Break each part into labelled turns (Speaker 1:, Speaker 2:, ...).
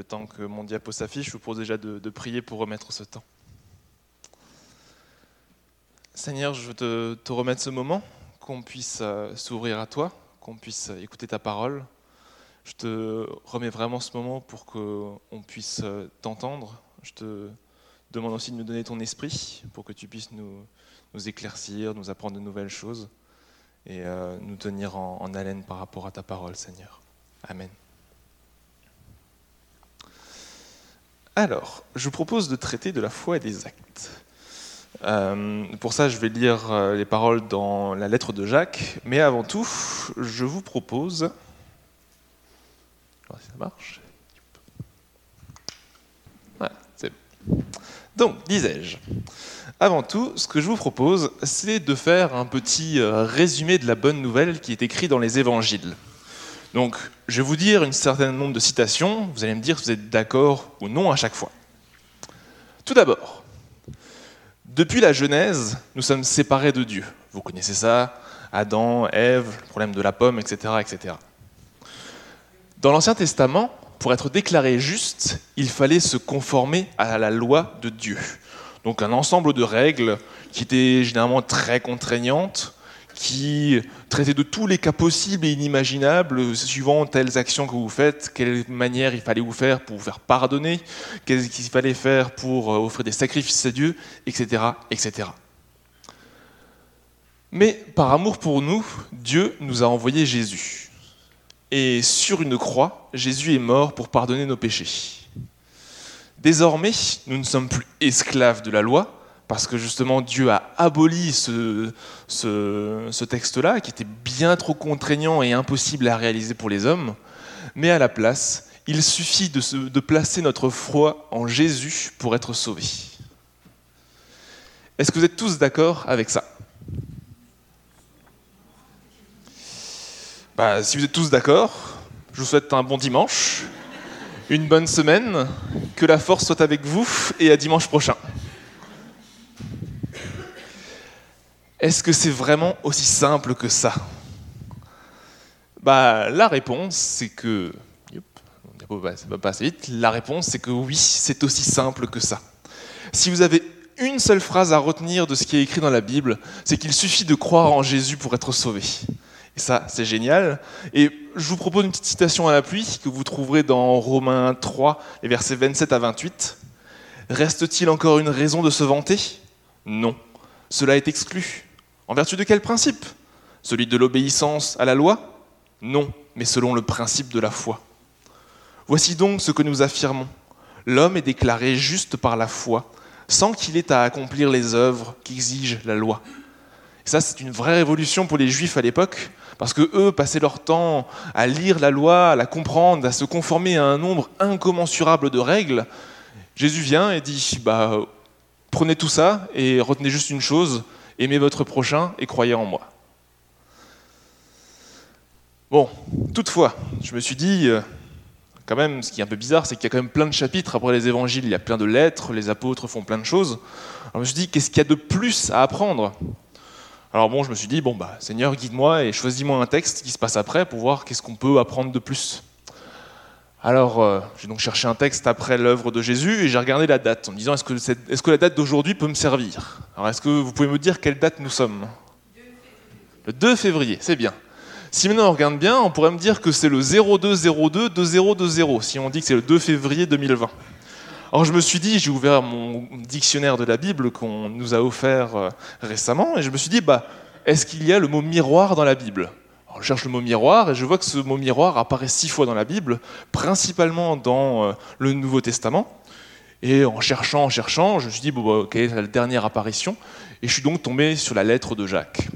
Speaker 1: le temps que mon diapo s'affiche, je vous propose déjà de, prier pour remettre ce temps. Seigneur, je veux te, remettre ce moment, qu'on puisse euh, s'ouvrir à toi, qu'on puisse euh, écouter ta parole. Je te remets vraiment ce moment pour qu'on puisse euh, t'entendre. Je te demande aussi de nous donner ton esprit pour que tu puisses nous, éclaircir, nous apprendre de nouvelles choses et nous tenir en, en haleine par rapport à ta parole, Seigneur. Amen. Alors, je vous propose de traiter de la foi et des actes. Euh, pour ça, je vais lire euh, les paroles dans la lettre de Jacques, mais avant tout, je vous propose... Si ça marche. Voilà, c'est bon. Donc, disais-je, avant tout, ce que je vous propose, c'est de faire un petit euh, résumé de la bonne nouvelle qui est écrit dans les évangiles. Donc, je vais vous dire un certain nombre de citations, vous allez me dire si vous êtes d'accord ou non à chaque fois. Tout d'abord, depuis la Genèse, nous sommes séparés de Dieu. Vous connaissez ça, Adam, Ève, le problème de la pomme, etc. etc. Dans l'Ancien Testament, pour être déclaré juste, il fallait se conformer à la loi de Dieu. Donc un ensemble de règles qui étaient généralement très contraignantes, qui traitaient de tous les cas possibles et inimaginables, suivant telles actions que vous faites, quelle manière il fallait vous faire pour vous faire pardonner, qu'est-ce qu'il fallait faire pour euh, offrir des sacrifices à Dieu, etc., etc. Mais par amour pour nous, Dieu nous a envoyé Jésus. Et sur une croix, Jésus est mort pour pardonner nos péchés. Désormais, nous ne sommes plus esclaves de la loi, parce que justement Dieu a aboli ce, texte-là, qui était bien trop contraignant et impossible à réaliser pour les hommes, mais à la place, il suffit de, placer notre foi en Jésus pour être sauvés. Est-ce que vous êtes tous d'accord avec ça? Bah, Si vous êtes tous d'accord, je vous souhaite un bon dimanche, une bonne semaine, que la force soit avec vous et à dimanche prochain. Est-ce que c'est vraiment aussi simple que ça? Bah, La réponse, c'est que. Ça va pas assez vite. La réponse, c'est que oui, c'est aussi simple que ça. Si vous avez une seule phrase à retenir de ce qui est écrit dans la Bible, c'est qu'il suffit de croire en Jésus pour être sauvé. Et ça, c'est génial. Et je vous propose une petite citation à l'appui que vous trouverez dans Romains 3, les versets 27 à 28. Reste-t-il encore une raison de se vanter? Non. Cela est exclu. En vertu de quel principe? Celui de l'obéissance à la loi? Non, mais selon le principe de la foi. Voici donc ce que nous affirmons. L'homme est déclaré juste par la foi, sans qu'il ait à accomplir les œuvres qu'exige la loi. Ça, c'est une vraie révolution pour les juifs à l'époque, parce que eux passaient leur temps à lire la loi, à la comprendre, à se conformer à un nombre incommensurable de règles. Jésus vient et dit bah, prenez tout ça et retenez juste une chose aimez votre prochain et croyez en moi. Bon, toutefois, je me suis dit, euh, quand même, ce qui est un peu bizarre, c'est qu'il y a quand même plein de chapitres après les évangiles, il y a plein de lettres, les apôtres font plein de choses. Alors je me suis dit, qu'est-ce qu'il y a de plus à apprendre? Alors bon, je me suis dit, bon, bah, Seigneur, guide-moi et choisis-moi un texte qui se passe après pour voir qu'est-ce qu'on peut apprendre de plus. Alors, euh, j'ai donc cherché un texte après l'œuvre de Jésus et j'ai regardé la date en me disant est-ce que, la date d'aujourd'hui peut me servir? Alors, est-ce que vous pouvez me dire quelle date nous sommes? Le 2 février, c'est bien. Si maintenant on regarde bien, on pourrait me dire que c'est le 0202 2020 si on dit que c'est le 2 février 2020. Alors je me suis dit, j'ai ouvert mon dictionnaire de la Bible qu'on nous a offert euh, récemment et je me suis dit, bah, est-ce qu'il y a le mot miroir dans la Bible? Je cherche le mot miroir et je vois que ce mot miroir apparaît six fois dans la Bible, principalement dans euh, le Nouveau Testament. Et en cherchant, en cherchant, je me suis dit, bon, bah, quelle est la dernière apparition Et je suis donc tombé sur la lettre de Jacques.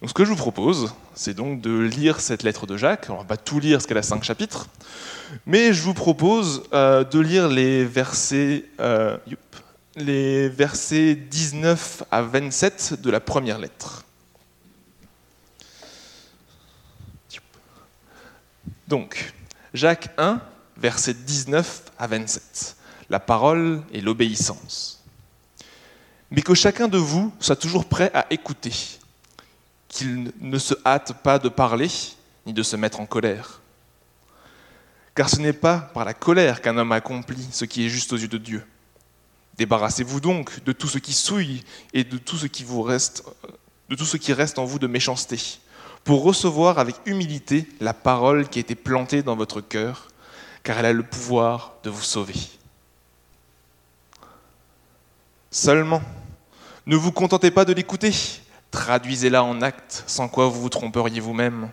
Speaker 1: Donc ce que je vous propose, c'est donc de lire cette lettre de Jacques. On va pas tout lire parce qu'elle a cinq chapitres, mais je vous propose euh, de lire les versets, euh, les versets 19 à 27 de la première lettre. Donc, Jacques 1, versets 19 à 27. La parole et l'obéissance. Mais que chacun de vous soit toujours prêt à écouter, qu'il ne se hâte pas de parler, ni de se mettre en colère. car ce n'est pas par la colère qu'un homme accomplit ce qui est juste aux yeux de Dieu. Débarrassez-vous donc de tout ce qui souille et de tout ce qui vous reste, de tout ce qui reste en vous de méchanceté, pour recevoir avec humilité la parole qui a été plantée dans votre cœur, car elle a le pouvoir de vous sauver. Seulement, ne vous contentez pas de l'écouter, traduisez-la en actes, sans quoi vous vous tromperiez vous-même.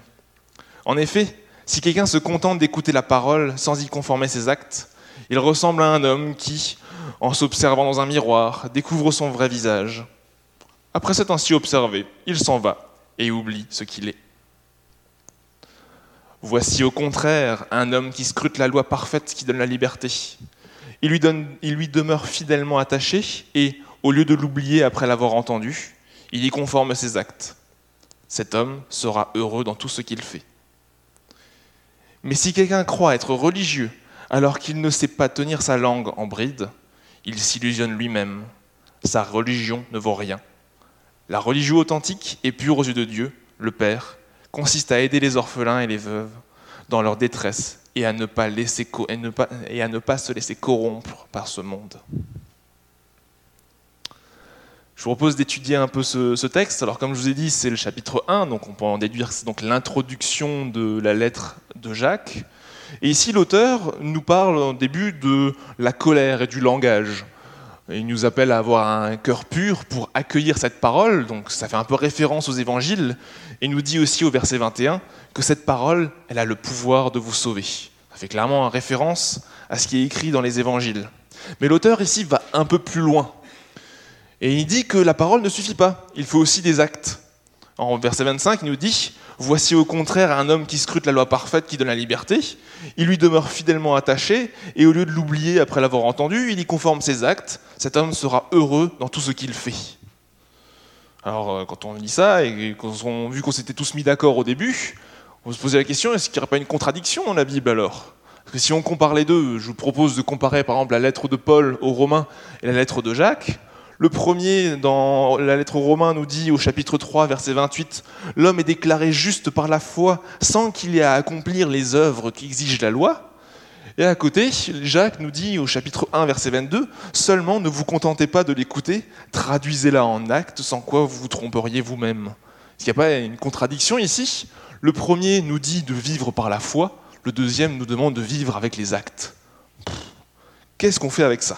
Speaker 1: En effet, si quelqu'un se contente d'écouter la parole sans y conformer ses actes, il ressemble à un homme qui, en s'observant dans un miroir, découvre son vrai visage. Après s'être ainsi observé, il s'en va et oublie ce qu'il est. Voici au contraire un homme qui scrute la loi parfaite qui donne la liberté. Il lui, demeure fidèlement attaché et, au lieu de l'oublier après l'avoir entendu, il y conforme ses actes. Cet homme sera heureux dans tout ce qu'il fait. Mais si quelqu'un croit être religieux alors qu'il ne sait pas tenir sa langue en bride, il s'illusionne lui-même. Sa religion ne vaut rien. La religion authentique et pure aux yeux de Dieu, le Père, consiste à aider les orphelins et les veuves dans leur détresse et à ne pas, laisser, et à ne pas se laisser corrompre par ce monde. Je vous propose d'étudier un peu ce, texte. Alors, comme je vous ai dit, c'est le chapitre 1, donc on peut en déduire que c'est donc l'introduction de la lettre de Jacques. Et ici, l'auteur nous parle au début de la colère et du langage. Il nous appelle à avoir un cœur pur pour accueillir cette parole, donc ça fait un peu référence aux évangiles, et nous dit aussi au verset 21 que cette parole, elle a le pouvoir de vous sauver. Ça fait clairement référence à ce qui est écrit dans les évangiles. Mais l'auteur ici va un peu plus loin. Et il dit que la parole ne suffit pas, il faut aussi des actes. En verset 25, il nous dit Voici au contraire un homme qui scrute la loi parfaite qui donne la liberté. Il lui demeure fidèlement attaché, et au lieu de l'oublier après l'avoir entendu, il y conforme ses actes. Cet homme sera heureux dans tout ce qu'il fait. Alors, euh, quand on lit ça, et quand on, vu qu'on s'était tous mis d'accord au début, on se posait la question est-ce qu'il n'y aurait pas une contradiction dans la Bible alors? Parce que si on compare les deux, je vous propose de comparer par exemple la lettre de Paul aux Romains et la lettre de Jacques. Le premier, dans la lettre aux Romains, nous dit au chapitre 3, verset 28, L'homme est déclaré juste par la foi sans qu'il ait à accomplir les œuvres qu'exige la loi. Et à côté, Jacques nous dit au chapitre 1, verset 22, Seulement ne vous contentez pas de l'écouter, traduisez-la en actes, sans quoi vous vous tromperiez vous-même. Est-ce qu'il n'y a pas une contradiction ici? Le premier nous dit de vivre par la foi, le deuxième nous demande de vivre avec les actes. Qu'est-ce qu'on fait avec ça?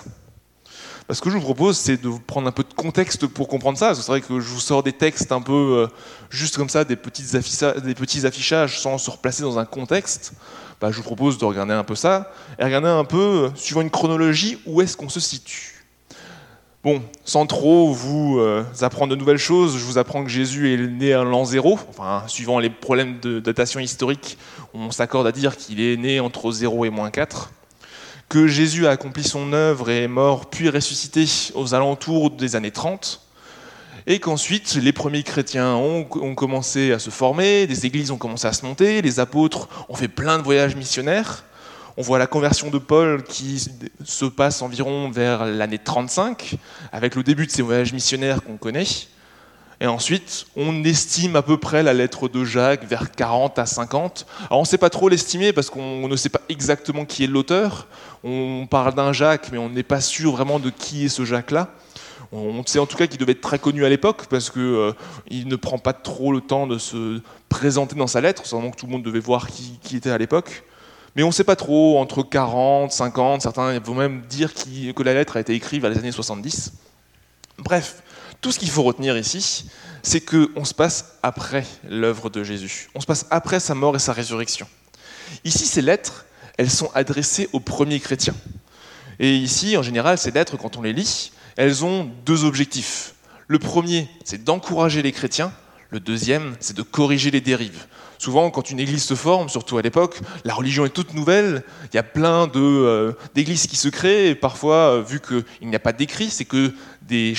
Speaker 1: Ce que je vous propose, c'est de prendre un peu de contexte pour comprendre ça. C'est vrai que je vous sors des textes un peu euh, juste comme ça, des, petits affichages sans se replacer dans un contexte. Bah, je vous propose de regarder un peu ça et regarder un peu, euh, suivant une chronologie, où est-ce qu'on se situe. Bon, sans trop vous euh, apprendre de nouvelles choses, je vous apprends que Jésus est né à l'an zéro. Enfin, suivant les problèmes de datation historique, on s'accorde à dire qu'il est né entre 0 et moins 4 que Jésus a accompli son œuvre et est mort puis ressuscité aux alentours des années 30, et qu'ensuite les premiers chrétiens ont, commencé à se former, des églises ont commencé à se monter, les apôtres ont fait plein de voyages missionnaires. On voit la conversion de Paul qui se passe environ vers l'année 35, avec le début de ces voyages missionnaires qu'on connaît. Et ensuite, on estime à peu près la lettre de Jacques vers 40 à 50. Alors on ne sait pas trop l'estimer parce qu'on ne sait pas exactement qui est l'auteur. On parle d'un Jacques, mais on n'est pas sûr vraiment de qui est ce Jacques-là. On sait en tout cas qu'il devait être très connu à l'époque parce qu'il euh, ne prend pas trop le temps de se présenter dans sa lettre, vraiment que tout le monde devait voir qui, qui était à l'époque. Mais on ne sait pas trop, entre 40, 50, certains vont même dire que la lettre a été écrite vers les années 70. Bref, tout ce qu'il faut retenir ici, c'est qu'on se passe après l'œuvre de Jésus. On se passe après sa mort et sa résurrection. Ici, ces lettres, elles sont adressées aux premiers chrétiens. Et ici, en général, ces lettres, quand on les lit, elles ont deux objectifs. Le premier, c'est d'encourager les chrétiens. Le deuxième, c'est de corriger les dérives. Souvent, quand une église se forme, surtout à l'époque, la religion est toute nouvelle, il y a plein euh, d'églises qui se créent, et parfois, euh, vu qu'il n'y a pas d'écrit, c'est que des,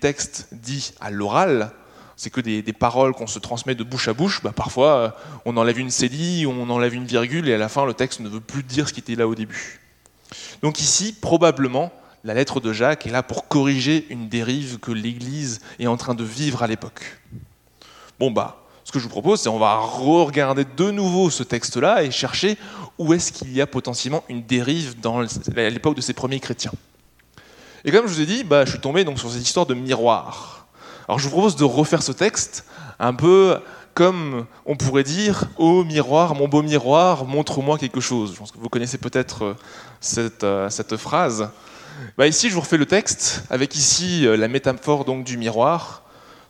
Speaker 1: textes dits à l'oral, c'est que des, paroles qu'on se transmet de bouche à bouche, bah, parfois euh, on enlève une cédille, on enlève une virgule, et à la fin, le texte ne veut plus dire ce qui était là au début. Donc ici, probablement, la lettre de Jacques est là pour corriger une dérive que l'Église est en train de vivre à l'époque. Bon bah, ce que je vous propose, c'est on va regarder de nouveau ce texte-là et chercher où est-ce qu'il y a potentiellement une dérive dans l'époque de ces premiers chrétiens. Et comme je vous ai dit, bah, je suis tombé donc sur cette histoire de miroir. Alors je vous propose de refaire ce texte un peu comme on pourrait dire Ô miroir, mon beau miroir, montre-moi quelque chose. Je pense que vous connaissez peut-être euh, cette, euh, cette, phrase. Bah, ici, je vous refais le texte avec ici euh, la métaphore donc, du miroir.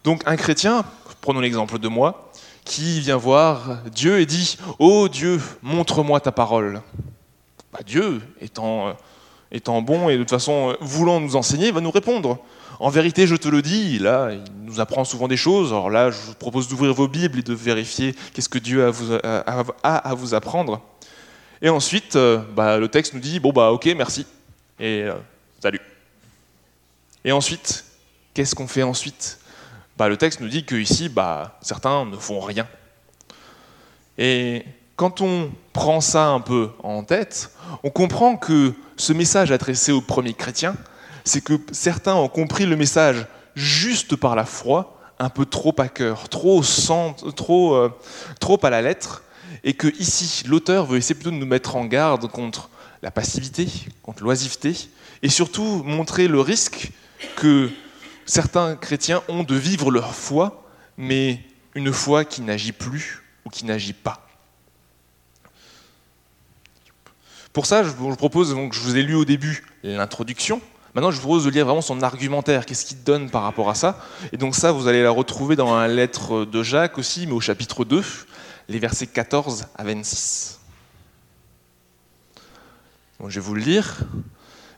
Speaker 1: Donc un chrétien, prenons l'exemple de moi, qui vient voir Dieu et dit Ô Dieu, montre-moi ta parole. Bah, Dieu, étant, étant bon et de toute façon voulant nous enseigner, va nous répondre en vérité, je te le dis, là, il nous apprend souvent des choses. Alors là, je vous propose d'ouvrir vos Bibles et de vérifier qu'est-ce que Dieu a, à vous apprendre. Et ensuite, euh, bah, le texte nous dit, bon bah ok, merci, et euh, salut. Et ensuite, qu'est-ce qu'on fait ensuite? Bah, Le texte nous dit que ici, bah, certains ne font rien. Et quand on prend ça un peu en tête, on comprend que ce message adressé aux premiers chrétiens, c'est que certains ont compris le message juste par la foi, un peu trop à cœur, trop, trop, euh, trop à la lettre, et que ici, l'auteur veut essayer plutôt de nous mettre en garde contre la passivité, contre l'oisiveté, et surtout montrer le risque que certains chrétiens ont de vivre leur foi, mais une foi qui n'agit plus ou qui n'agit pas. Pour ça, je vous propose, donc, je vous ai lu au début l'introduction, Maintenant, je vous propose de lire vraiment son argumentaire, qu'est-ce qu'il donne par rapport à ça? Et donc ça, vous allez la retrouver dans la lettre de Jacques aussi, mais au chapitre 2, les versets 14 à 26. je vais vous le lire.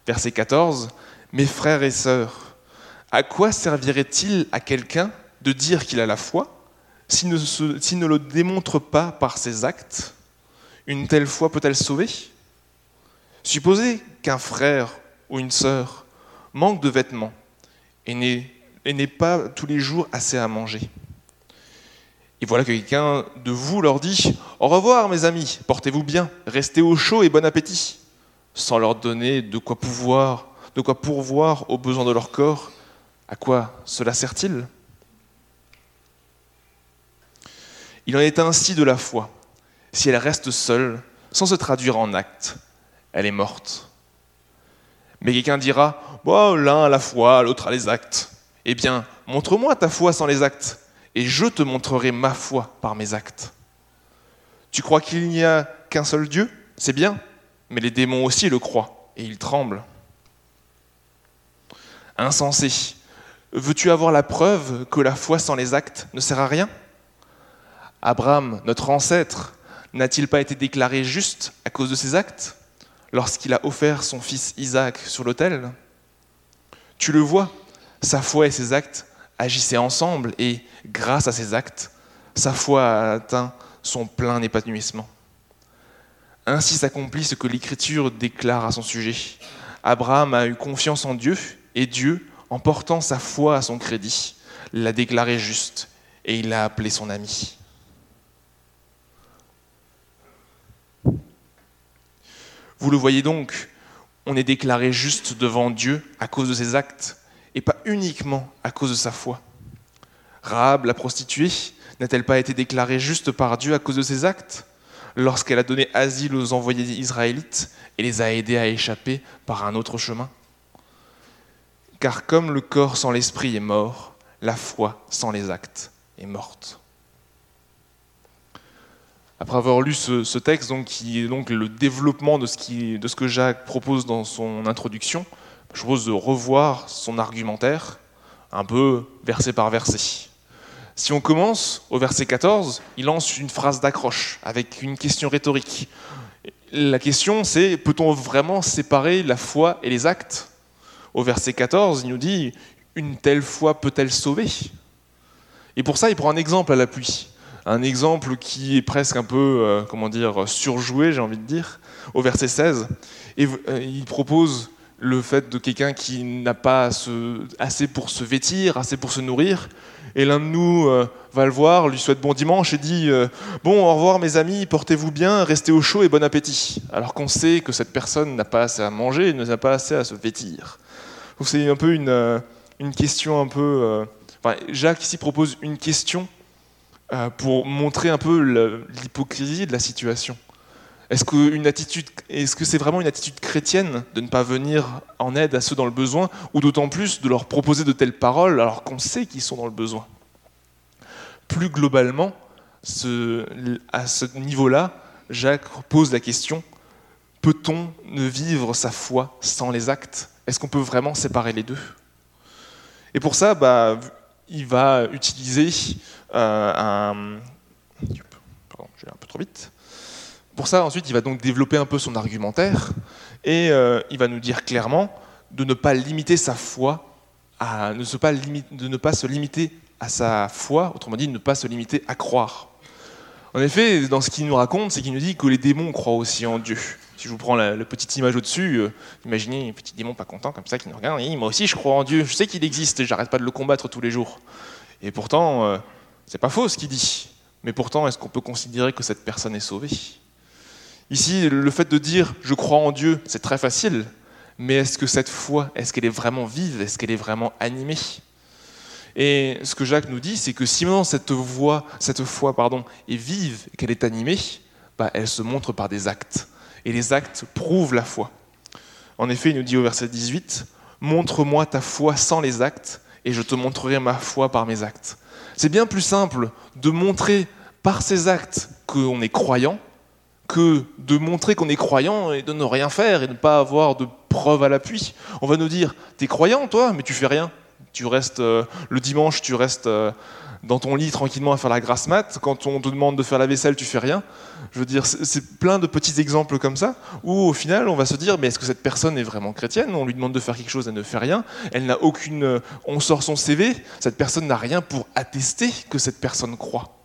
Speaker 1: Verset 14. Mes frères et sœurs, à quoi servirait-il à quelqu'un de dire qu'il a la foi s'il ne, le démontre pas par ses actes? Une telle foi peut-elle sauver? Supposez qu'un frère ou une sœur manque de vêtements et n'est pas tous les jours assez à manger. Et voilà que quelqu'un de vous leur dit Au revoir, mes amis, portez-vous bien, restez au chaud et bon appétit, sans leur donner de quoi pouvoir, de quoi pourvoir aux besoins de leur corps. À quoi cela sert-il? Il en est ainsi de la foi. Si elle reste seule, sans se traduire en actes, elle est morte. Mais quelqu'un dira, l'un a la foi, l'autre a les actes. Eh bien, montre-moi ta foi sans les actes, et je te montrerai ma foi par mes actes. Tu crois qu'il n'y a qu'un seul Dieu? C'est bien, mais les démons aussi le croient, et ils tremblent. Insensé, veux-tu avoir la preuve que la foi sans les actes ne sert à rien? Abraham, notre ancêtre, n'a-t-il pas été déclaré juste à cause de ses actes lorsqu'il a offert son fils Isaac sur l'autel? Tu le vois, sa foi et ses actes agissaient ensemble et, grâce à ses actes, sa foi a atteint son plein épanouissement. Ainsi s'accomplit ce que l'Écriture déclare à son sujet. Abraham a eu confiance en Dieu et Dieu, en portant sa foi à son crédit, l'a déclaré juste et il l'a appelé son ami. Vous le voyez donc, on est déclaré juste devant Dieu à cause de ses actes, et pas uniquement à cause de sa foi. Rahab, la prostituée, n'a-t-elle pas été déclarée juste par Dieu à cause de ses actes lorsqu'elle a donné asile aux envoyés israélites et les a aidés à échapper par un autre chemin? Car comme le corps sans l'esprit est mort, la foi sans les actes est morte. Après avoir lu ce, texte, qui est donc le développement de ce, de ce que Jacques propose dans son introduction, je propose de revoir son argumentaire, un peu verset par verset. Si on commence au verset 14, il lance une phrase d'accroche avec une question rhétorique. La question, c'est peut-on vraiment séparer la foi et les actes Au verset 14, il nous dit Une telle foi peut-elle sauver? Et pour ça, il prend un exemple à l'appui un exemple qui est presque un peu, euh, comment dire, surjoué, j'ai envie de dire, au verset 16. Et euh, il propose le fait de quelqu'un qui n'a pas assez pour se vêtir, assez pour se nourrir. Et l'un de nous euh, va le voir, lui souhaite bon dimanche et dit Bon, au revoir mes amis, portez-vous bien, restez au chaud et bon appétit. Alors qu'on sait que cette personne n'a pas assez à manger n'a pas assez à se vêtir. Donc c'est un peu une, une question un peu. Enfin, Jacques ici propose une question euh, pour montrer un peu l'hypocrisie de la situation. Est-ce que, que c'est vraiment une attitude chrétienne de ne pas venir en aide à ceux dans le besoin, ou d'autant plus de leur proposer de telles paroles alors qu'on sait qu'ils sont dans le besoin? Plus globalement, à ce niveau-là, Jacques pose la question, peut-on ne vivre sa foi sans les actes? Est-ce qu'on peut vraiment séparer les deux? Et pour ça, bah, il va utiliser euh, un... Pardon, je vais un peu trop vite. Pour ça, ensuite, il va donc développer un peu son argumentaire et euh, il va nous dire clairement de ne pas limiter sa foi, à, ne pas de ne pas se limiter à sa foi, autrement dit, de ne pas se limiter à croire. En effet, dans ce qu'il nous raconte, c'est qu'il nous dit que les démons croient aussi en Dieu. Si je vous prends la, petite image au-dessus, euh, imaginez un petit démon pas content comme ça qui nous regarde, moi aussi je crois en Dieu, je sais qu'il existe et j'arrête pas de le combattre tous les jours. Et pourtant, euh, c'est pas faux ce qu'il dit. Mais pourtant, est-ce qu'on peut considérer que cette personne est sauvée? Ici, le fait de dire je crois en Dieu, c'est très facile, mais est-ce que cette foi, est-ce qu'elle est vraiment vive? Est-ce qu'elle est vraiment animée? Et ce que Jacques nous dit, c'est que si maintenant cette, voix, cette foi pardon, est vive qu'elle est animée, bah, elle se montre par des actes. Et les actes prouvent la foi. En effet, il nous dit au verset 18, Montre-moi ta foi sans les actes, et je te montrerai ma foi par mes actes. C'est bien plus simple de montrer par ses actes qu'on est croyant que de montrer qu'on est croyant et de ne rien faire et de ne pas avoir de preuves à l'appui. On va nous dire, t'es croyant toi, mais tu fais rien. Tu restes euh, le dimanche, tu restes euh, dans ton lit tranquillement à faire la grasse mat. Quand on te demande de faire la vaisselle, tu fais rien. Je veux dire, c'est plein de petits exemples comme ça où au final on va se dire, mais est-ce que cette personne est vraiment chrétienne? On lui demande de faire quelque chose, elle ne fait rien. Elle n'a aucune. Euh, on sort son CV, cette personne n'a rien pour attester que cette personne croit.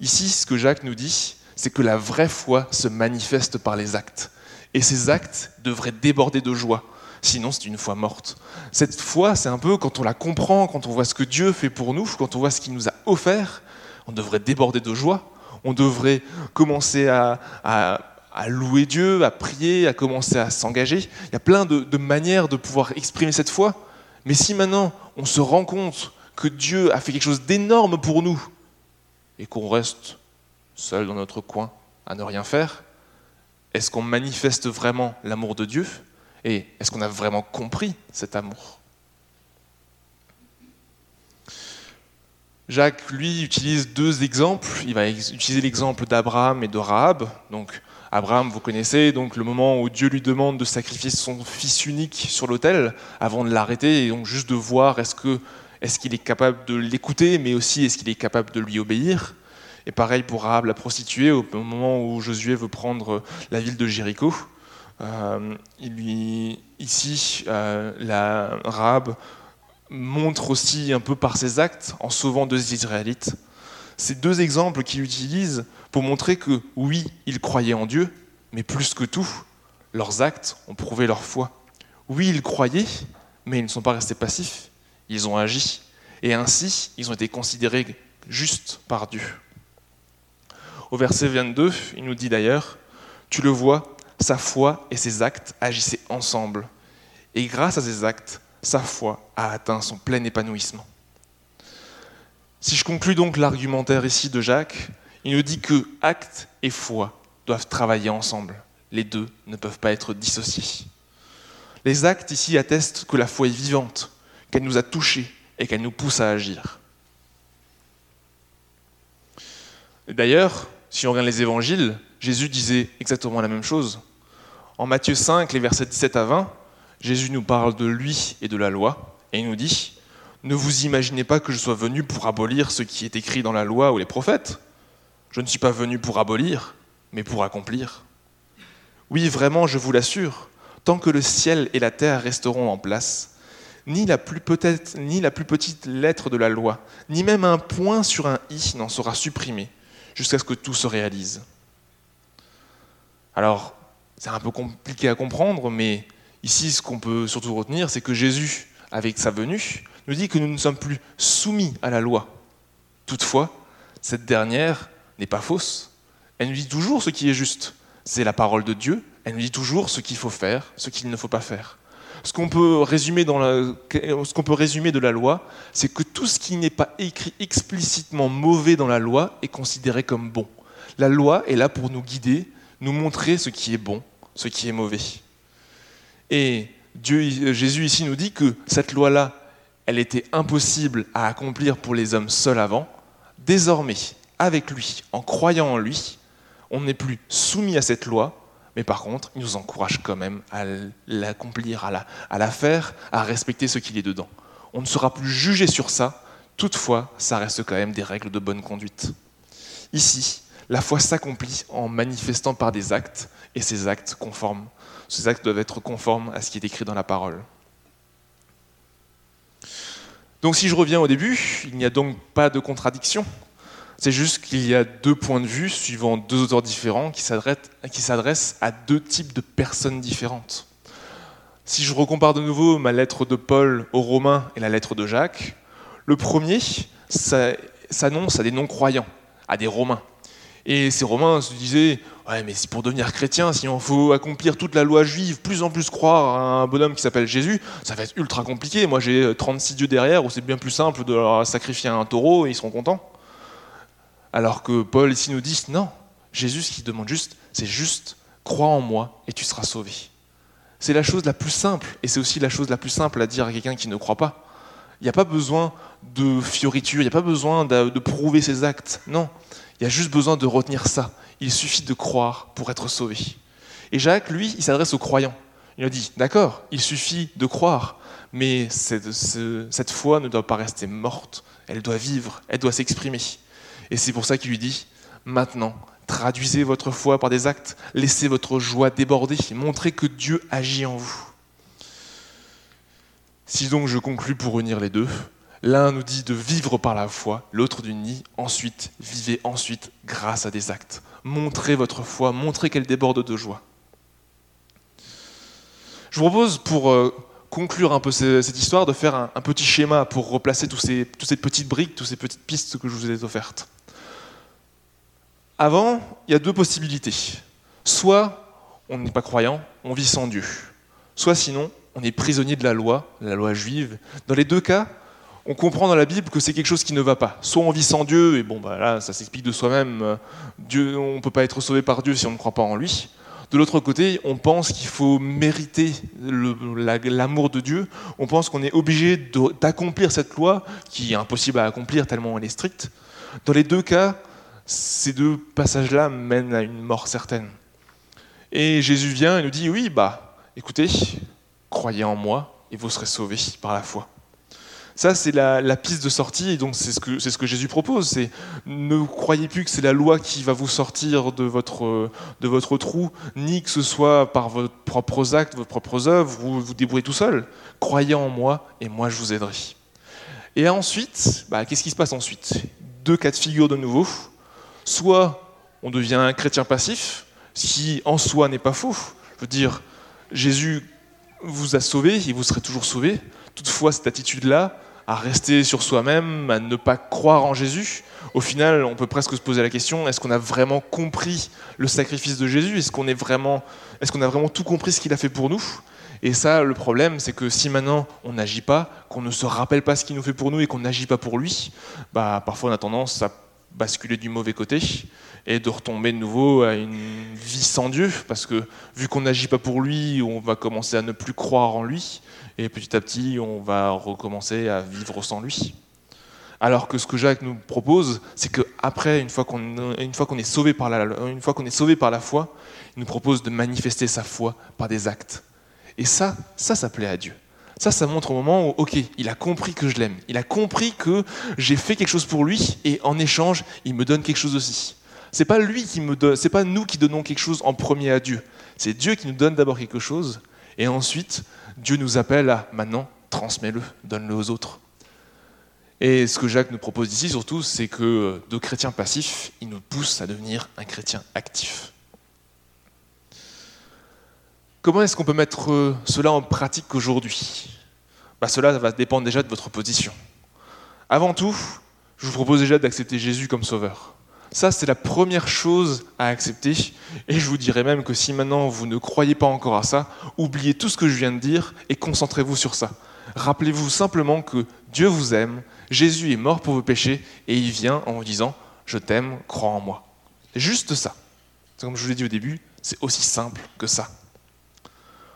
Speaker 1: Ici, ce que Jacques nous dit, c'est que la vraie foi se manifeste par les actes. Et ces actes devraient déborder de joie. Sinon, c'est une foi morte. Cette foi, c'est un peu quand on la comprend, quand on voit ce que Dieu fait pour nous, quand on voit ce qu'il nous a offert, on devrait déborder de joie. On devrait commencer à, louer Dieu, à prier, à commencer à s'engager. Il y a plein de, manières de pouvoir exprimer cette foi. Mais si maintenant on se rend compte que Dieu a fait quelque chose d'énorme pour nous et qu'on reste seul dans notre coin à ne rien faire Est-ce qu'on manifeste vraiment l'amour de Dieu? Et est-ce qu'on a vraiment compris cet amour? Jacques, lui, utilise deux exemples. Il va utiliser l'exemple d'Abraham et de Rahab. Donc, Abraham, vous connaissez, donc le moment où Dieu lui demande de sacrifier son fils unique sur l'autel avant de l'arrêter, et donc juste de voir est-ce qu'il est capable de l'écouter, mais aussi est-ce qu'il est capable de lui obéir. Et pareil pour Rahab la prostituée, au moment où Josué veut prendre la ville de Jéricho. Euh, ici, euh, la Rahab montre aussi un peu par ses actes en sauvant deux Israélites. Ces deux exemples qu'il utilise pour montrer que oui, ils croyaient en Dieu, mais plus que tout, leurs actes ont prouvé leur foi. Oui, ils croyaient, mais ils ne sont pas restés passifs, ils ont agi. Et ainsi, ils ont été considérés justes par Dieu. Au verset 22, il nous dit d'ailleurs, Tu le vois, sa foi et ses actes agissaient ensemble. Et grâce à ces actes, sa foi a atteint son plein épanouissement. Si je conclus donc l'argumentaire ici de Jacques, il nous dit que acte et foi doivent travailler ensemble. Les deux ne peuvent pas être dissociés. Les actes ici attestent que la foi est vivante, qu'elle nous a touchés et qu'elle nous pousse à agir. D'ailleurs, si on regarde les évangiles, Jésus disait exactement la même chose. En Matthieu 5, les versets 17 à 20, Jésus nous parle de lui et de la loi, et il nous dit, Ne vous imaginez pas que je sois venu pour abolir ce qui est écrit dans la loi ou les prophètes. Je ne suis pas venu pour abolir, mais pour accomplir. Oui, vraiment, je vous l'assure, tant que le ciel et la terre resteront en place, ni la plus, ni la plus petite lettre de la loi, ni même un point sur un i n'en sera supprimé jusqu'à ce que tout se réalise. Alors, c'est un peu compliqué à comprendre, mais ici, ce qu'on peut surtout retenir, c'est que Jésus, avec sa venue, nous dit que nous ne sommes plus soumis à la loi. Toutefois, cette dernière n'est pas fausse. Elle nous dit toujours ce qui est juste. C'est la parole de Dieu. Elle nous dit toujours ce qu'il faut faire, ce qu'il ne faut pas faire. Ce qu'on peut résumer, de la loi, c'est que tout ce qui n'est pas écrit explicitement mauvais dans la loi est considéré comme bon. La loi est là pour nous guider, nous montrer ce qui est bon, ce qui est mauvais. Et Dieu, Jésus ici nous dit que cette loi-là, elle était impossible à accomplir pour les hommes seuls avant. Désormais, avec lui, en croyant en lui, on n'est plus soumis à cette loi, mais par contre, il nous encourage quand même à l'accomplir, à la, à la faire, à respecter ce qu'il est dedans. On ne sera plus jugé sur ça, toutefois, ça reste quand même des règles de bonne conduite. Ici, la foi s'accomplit en manifestant par des actes, et ces actes conformes. Ces actes doivent être conformes à ce qui est écrit dans la parole. Donc si je reviens au début, il n'y a donc pas de contradiction. C'est juste qu'il y a deux points de vue suivant deux auteurs différents qui s'adressent à deux types de personnes différentes. Si je recompare de nouveau ma lettre de Paul aux Romains et la lettre de Jacques, le premier s'annonce à des non-croyants, à des Romains. Et ces Romains se disaient Ouais, mais pour devenir chrétien, si on faut accomplir toute la loi juive, plus en plus croire à un bonhomme qui s'appelle Jésus, ça va être ultra compliqué. Moi, j'ai 36 dieux derrière, où c'est bien plus simple de leur sacrifier un taureau et ils seront contents. Alors que Paul ici nous dit Non, Jésus, ce qu'il demande juste, c'est juste crois en moi et tu seras sauvé. C'est la chose la plus simple, et c'est aussi la chose la plus simple à dire à quelqu'un qui ne croit pas. Il n'y a pas besoin de fioritures, il n'y a pas besoin de prouver ses actes. Non, il y a juste besoin de retenir ça. Il suffit de croire pour être sauvé. Et Jacques, lui, il s'adresse aux croyants. Il a dit, d'accord, il suffit de croire, mais cette, cette, foi ne doit pas rester morte, elle doit vivre, elle doit s'exprimer. Et c'est pour ça qu'il lui dit, maintenant, traduisez votre foi par des actes, laissez votre joie déborder, montrez que Dieu agit en vous. Si donc je conclus pour unir les deux, L'un nous dit de vivre par la foi, l'autre nous dit ensuite, vivez ensuite grâce à des actes. Montrez votre foi, montrez qu'elle déborde de joie. Je vous propose pour euh, conclure un peu cette histoire de faire un, petit schéma pour replacer toutes ces petites briques, toutes ces petites pistes que je vous ai offertes. Avant, il y a deux possibilités. Soit on n'est pas croyant, on vit sans Dieu. Soit sinon, on est prisonnier de la loi, la loi juive. Dans les deux cas, on comprend dans la Bible que c'est quelque chose qui ne va pas. Soit on vit sans Dieu, et bon, bah là, ça s'explique de soi-même. Euh, Dieu, on ne peut pas être sauvé par Dieu si on ne croit pas en lui. De l'autre côté, on pense qu'il faut mériter l'amour de Dieu. On pense qu'on est obligé d'accomplir cette loi, qui est impossible à accomplir tellement elle est stricte. Dans les deux cas, ces deux passages-là mènent à une mort certaine. Et Jésus vient et nous dit, oui, bah, écoutez, croyez en moi et vous serez sauvés par la foi. Ça, c'est la, piste de sortie, et donc c'est ce, que, Jésus propose. Ne croyez plus que c'est la loi qui va vous sortir de votre, de votre trou, ni que ce soit par vos propres actes, vos propres œuvres, vous vous débrouillez tout seul. Croyez en moi, et moi je vous aiderai. Et ensuite, bah, qu'est-ce qui se passe ensuite? Deux cas de figure de nouveau. Soit on devient un chrétien passif, ce qui en soi n'est pas faux. Je veux dire, Jésus vous a sauvé, et vous serez toujours sauvé. Toutefois, cette attitude-là, à rester sur soi-même, à ne pas croire en Jésus, au final, on peut presque se poser la question est-ce qu'on a vraiment compris le sacrifice de Jésus? Est-ce qu'on est vraiment, est-ce qu'on a vraiment tout compris ce qu'il a fait pour nous? Et ça, le problème, c'est que si maintenant on n'agit pas, qu'on ne se rappelle pas ce qu'il nous fait pour nous et qu'on n'agit pas pour lui, bah parfois on a tendance à basculer du mauvais côté et de retomber de nouveau à une vie sans Dieu, parce que vu qu'on n'agit pas pour lui, on va commencer à ne plus croire en lui, et petit à petit, on va recommencer à vivre sans lui. Alors que ce que Jacques nous propose, c'est qu'après, une fois qu'on est une fois qu'on est sauvé par la foi, il nous propose de manifester sa foi par des actes. Et ça, ça, ça plaît à Dieu. Ça, ça montre au moment où, ok, il a compris que je l'aime. Il a compris que j'ai fait quelque chose pour lui et en échange, il me donne quelque chose aussi. C'est pas pas nous qui donnons quelque chose en premier à Dieu. C'est Dieu qui nous donne d'abord quelque chose et ensuite Dieu nous appelle à maintenant transmets-le, donne-le aux autres. Et ce que Jacques nous propose ici surtout, c'est que de chrétien passif, il nous pousse à devenir un chrétien actif. Comment est-ce qu'on peut mettre cela en pratique aujourd'hui? Bah, Cela va dépendre déjà de votre position. Avant tout, je vous propose déjà d'accepter Jésus comme sauveur. Ça, c'est la première chose à accepter. Et je vous dirais même que si maintenant vous ne croyez pas encore à ça, oubliez tout ce que je viens de dire et concentrez-vous sur ça. Rappelez-vous simplement que Dieu vous aime, Jésus est mort pour vos péchés et il vient en vous disant Je t'aime, crois en moi. Juste ça. Comme je vous l'ai dit au début, c'est aussi simple que ça.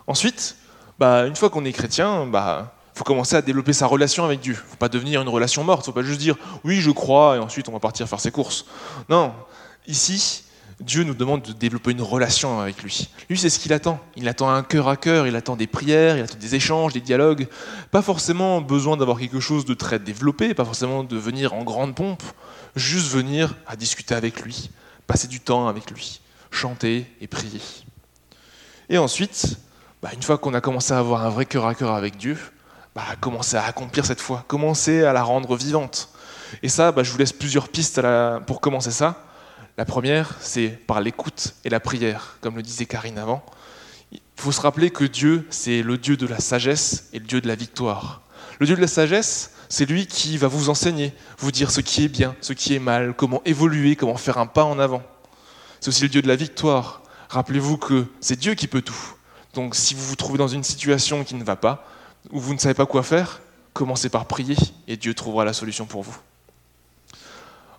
Speaker 1: Ensuite, bah, une fois qu'on est chrétien, bah, faut commencer à développer sa relation avec Dieu. Faut pas devenir une relation morte. Faut pas juste dire oui, je crois et ensuite on va partir faire ses courses. Non, ici, Dieu nous demande de développer une relation avec lui. Lui, c'est ce qu'il attend. Il attend un cœur à cœur, il attend des prières, il attend des échanges, des dialogues. Pas forcément besoin d'avoir quelque chose de très développé, pas forcément de venir en grande pompe, juste venir à discuter avec lui, passer du temps avec lui, chanter et prier. Et ensuite, bah, une fois qu'on a commencé à avoir un vrai cœur à cœur avec Dieu, bah, commencer à accomplir cette foi, commencer à la rendre vivante? Et ça, bah, je vous laisse plusieurs pistes pour commencer ça. La première, c'est par l'écoute et la prière, comme le disait Karine avant. Il faut se rappeler que Dieu, c'est le Dieu de la sagesse et le Dieu de la victoire. Le Dieu de la sagesse, c'est lui qui va vous enseigner, vous dire ce qui est bien, ce qui est mal, comment évoluer, comment faire un pas en avant. C'est aussi le Dieu de la victoire. Rappelez-vous que c'est Dieu qui peut tout. Donc si vous vous trouvez dans une situation qui ne va pas, ou vous ne savez pas quoi faire, commencez par prier et Dieu trouvera la solution pour vous.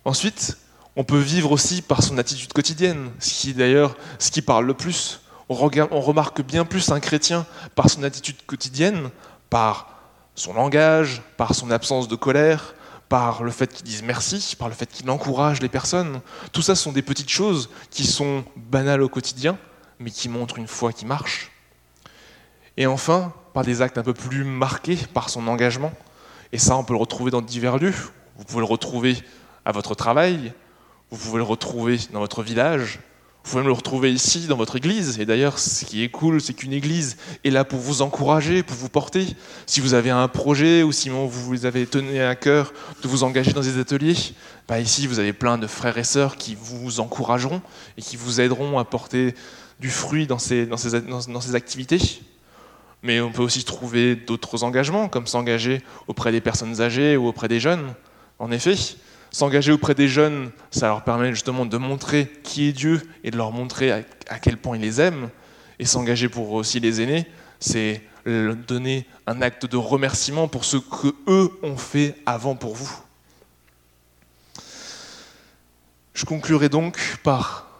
Speaker 1: Ensuite, on peut vivre aussi par son attitude quotidienne, ce qui d'ailleurs ce qui parle le plus. On, remarque bien plus un chrétien par son attitude quotidienne, par son langage, par son absence de colère, par le fait qu'il dise merci, par le fait qu'il encourage les personnes. Tout ça sont des petites choses qui sont banales au quotidien, mais qui montrent une foi qui marche. Et enfin, par des actes un peu plus marqués par son engagement. Et ça, on peut le retrouver dans divers lieux. Vous pouvez le retrouver à votre travail, vous pouvez le retrouver dans votre village, vous pouvez le retrouver ici, dans votre église. Et d'ailleurs, ce qui est cool, c'est qu'une église est là pour vous encourager, pour vous porter. Si vous avez un projet ou si vous avez tenu à cœur de vous engager dans des ateliers, bah ici, vous avez plein de frères et sœurs qui vous encourageront et qui vous aideront à porter du fruit dans ces, dans ces, dans ces activités. Mais on peut aussi trouver d'autres engagements, comme s'engager auprès des personnes âgées ou auprès des jeunes. En effet, s'engager auprès des jeunes, ça leur permet justement de montrer qui est Dieu et de leur montrer à, quel point il les aime. Et s'engager pour aussi les aînés, c'est donner un acte de remerciement pour ce que eux ont fait avant pour vous. Je conclurai donc par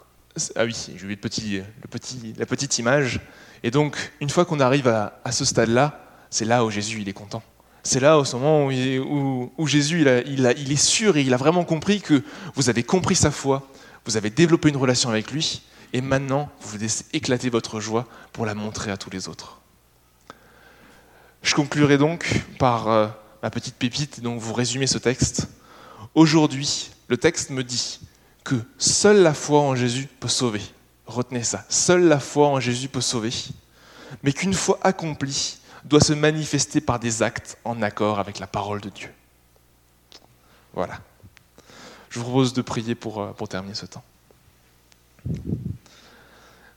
Speaker 1: ah oui, j'ai vu le petit, le petit, la petite image. Et donc, une fois qu'on arrive à, ce stade-là, c'est là où Jésus est content. C'est là au moment où, Jésus il, est sûr et il a vraiment compris que vous avez compris sa foi, vous avez développé une relation avec lui, et maintenant vous laissez éclater votre joie pour la montrer à tous les autres. Je conclurai donc par euh, ma petite pépite, donc vous résumez ce texte. Aujourd'hui, le texte me dit que seule la foi en Jésus peut sauver. Retenez ça. Seule la foi en Jésus peut sauver. Mais qu'une foi accomplie doit se manifester par des actes en accord avec la parole de Dieu. Voilà. Je vous propose de prier pour, euh, pour terminer ce temps.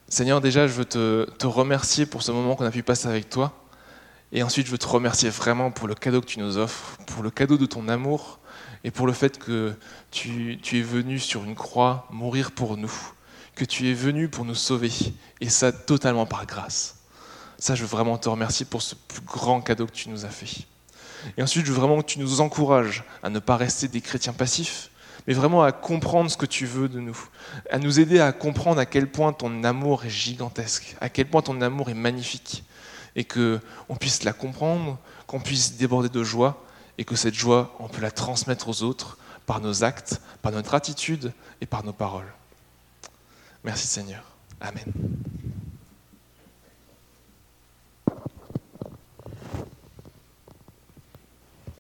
Speaker 1: Seigneur, déjà, je veux te, te remercier pour ce moment qu'on a pu passer avec toi. Et ensuite, je veux te remercier vraiment pour le cadeau que tu nous offres, pour le cadeau de ton amour et pour le fait que tu, es venu sur une croix mourir pour nous, que tu es venu pour nous sauver, et ça totalement par grâce. Ça, je veux vraiment te remercier pour ce plus grand cadeau que tu nous as fait. Et ensuite, je veux vraiment que tu nous encourages à ne pas rester des chrétiens passifs, mais vraiment à comprendre ce que tu veux de nous, à nous aider à comprendre à quel point ton amour est gigantesque, à quel point ton amour est magnifique, et que on puisse la comprendre, qu'on puisse déborder de joie, et que cette joie, on peut la transmettre aux autres par nos actes, par notre attitude et par nos paroles. Merci Seigneur. Amen.